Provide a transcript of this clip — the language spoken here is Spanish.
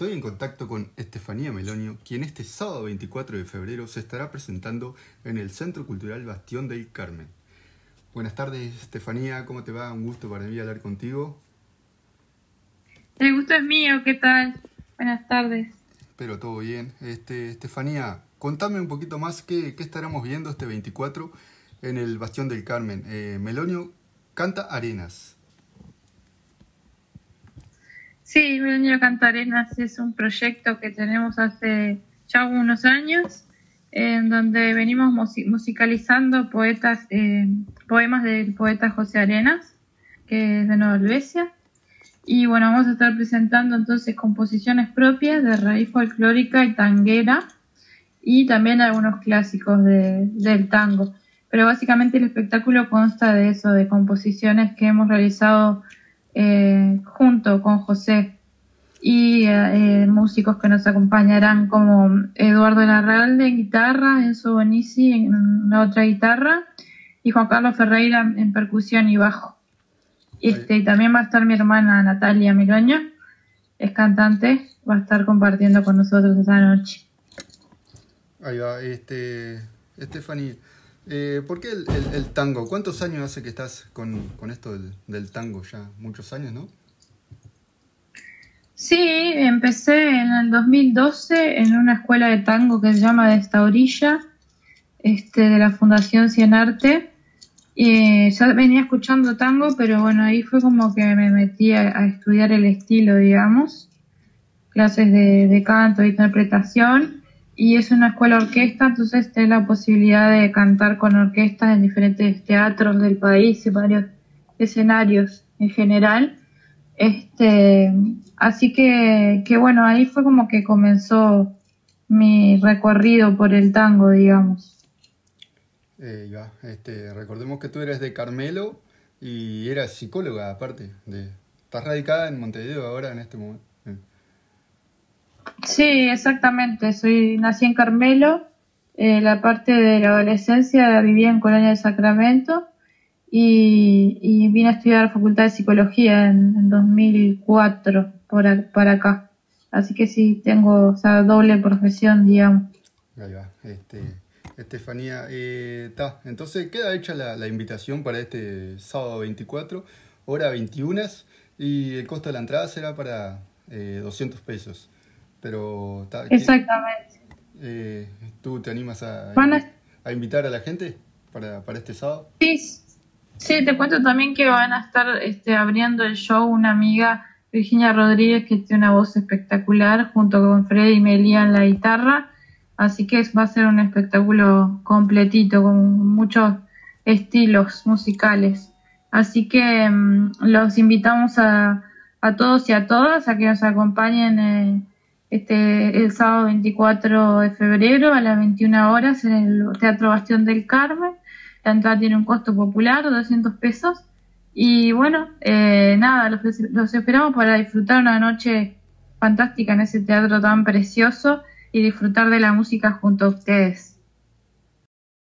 Estoy en contacto con Estefanía Melonio, quien este sábado 24 de febrero se estará presentando en el Centro Cultural Bastión del Carmen. Buenas tardes, Estefanía, ¿cómo te va? Un gusto para mí hablar contigo. El gusto es mío, ¿qué tal? Buenas tardes. Espero todo bien. Este, Estefanía, contame un poquito más qué, qué estaremos viendo este 24 en el Bastión del Carmen. Eh, Melonio canta Arenas. Sí, Melonio Cantarenas es un proyecto que tenemos hace ya unos años, en donde venimos musicalizando poetas, eh, poemas del poeta José Arenas, que es de Nueva Helvecia. Y bueno, vamos a estar presentando entonces composiciones propias de raíz folclórica y tanguera, y también algunos clásicos del tango. Pero básicamente el espectáculo consta de eso, de composiciones que hemos realizado eh, junto con José y eh, músicos que nos acompañarán como Eduardo Larralde en guitarra, Enzo Bonici en la otra guitarra y Juan Carlos Ferreira en percusión y bajo. Este, y también va a estar mi hermana Natalia Miroño, es cantante, va a estar compartiendo con nosotros esa noche. Ahí va, este, Stephanie, eh, ¿Por qué el, tango? ¿Cuántos años hace que estás con, esto del, tango ya? Muchos años, ¿no? Sí, empecé en el 2012 en una escuela de tango que se llama De esta orilla, este, de la Fundación Cienarte. Y ya venía escuchando tango, pero bueno, ahí fue como que me metí a, estudiar el estilo, digamos, clases de, de canto, de interpretación y es una escuela orquesta, entonces tenés la posibilidad de cantar con orquestas en diferentes teatros del país y varios escenarios en general. Este, así que, que bueno, ahí fue como que comenzó mi recorrido por el tango, digamos. Eh, ya, este, recordemos que tú eres de Carmelo y eras psicóloga aparte. De, estás radicada en Montevideo ahora en este momento. Sí, exactamente. Soy nací en Carmelo. Eh, la parte de la adolescencia vivía en Colonia de Sacramento y, vine a estudiar Facultad de Psicología en, 2004 por para acá. Así que sí, tengo esa doble profesión, digamos. Ahí va. Este, Estefanía, eh, entonces queda hecha la, invitación para este sábado 24, hora 21 y el costo de la entrada será para eh, 200 pesos. Pero Exactamente. Eh, ¿Tú te animas a, a, invitar a la gente para, para este sábado? Sí, sí, te cuento también que van a estar este, abriendo el show una amiga, Virginia Rodríguez, que tiene una voz espectacular, junto con Freddy y Melía en la guitarra. Así que va a ser un espectáculo completito, con muchos estilos musicales. Así que mm, los invitamos a, a todos y a todas a que nos acompañen. Eh, este, el sábado 24 de febrero a las 21 horas en el Teatro Bastión del Carmen. La entrada tiene un costo popular, 200 pesos. Y bueno, eh, nada, los, los esperamos para disfrutar una noche fantástica en ese teatro tan precioso y disfrutar de la música junto a ustedes.